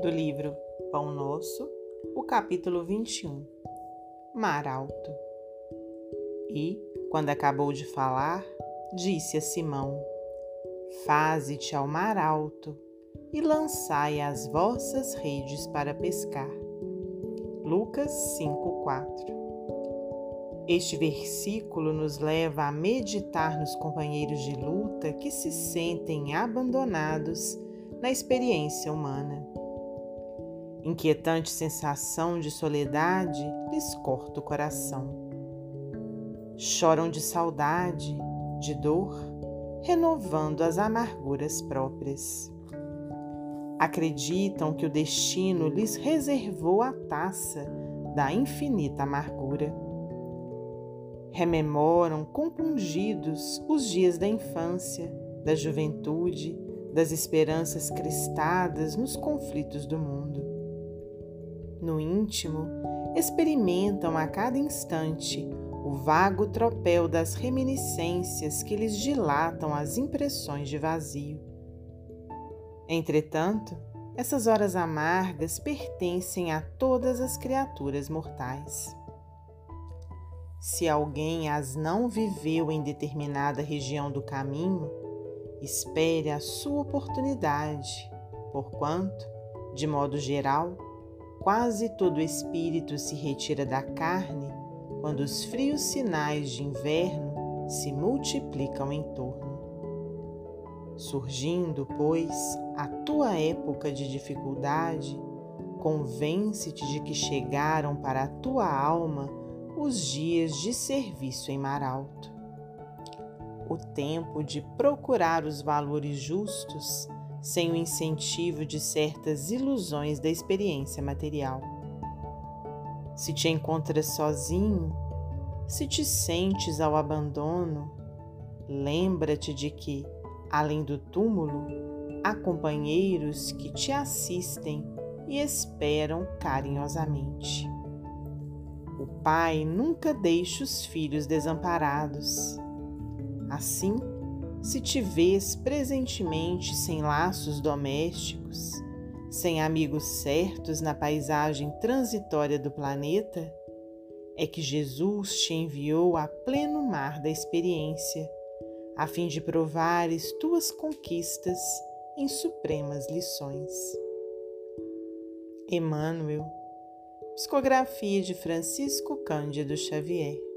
do livro Pão Nosso, o capítulo 21 Mar Alto. E, quando acabou de falar, disse a Simão: Faze-te ao mar alto e lançai as vossas redes para pescar. Lucas 5:4. Este versículo nos leva a meditar nos companheiros de luta que se sentem abandonados na experiência humana. Inquietante sensação de soledade lhes corta o coração. Choram de saudade, de dor, renovando as amarguras próprias. Acreditam que o destino lhes reservou a taça da infinita amargura. Rememoram compungidos os dias da infância, da juventude, das esperanças cristadas nos conflitos do mundo. No íntimo, experimentam a cada instante o vago tropel das reminiscências que lhes dilatam as impressões de vazio. Entretanto, essas horas amargas pertencem a todas as criaturas mortais. Se alguém as não viveu em determinada região do caminho, Espere a sua oportunidade, porquanto, de modo geral, quase todo espírito se retira da carne quando os frios sinais de inverno se multiplicam em torno. Surgindo, pois, a tua época de dificuldade, convence-te de que chegaram para a tua alma os dias de serviço em mar alto o tempo de procurar os valores justos sem o incentivo de certas ilusões da experiência material. Se te encontras sozinho, se te sentes ao abandono, lembra-te de que, além do túmulo, há companheiros que te assistem e esperam carinhosamente. O pai nunca deixa os filhos desamparados Assim, se te vês presentemente sem laços domésticos, sem amigos certos na paisagem transitória do planeta, é que Jesus te enviou a pleno mar da experiência, a fim de provares tuas conquistas em supremas lições. Emmanuel, psicografia de Francisco Cândido Xavier.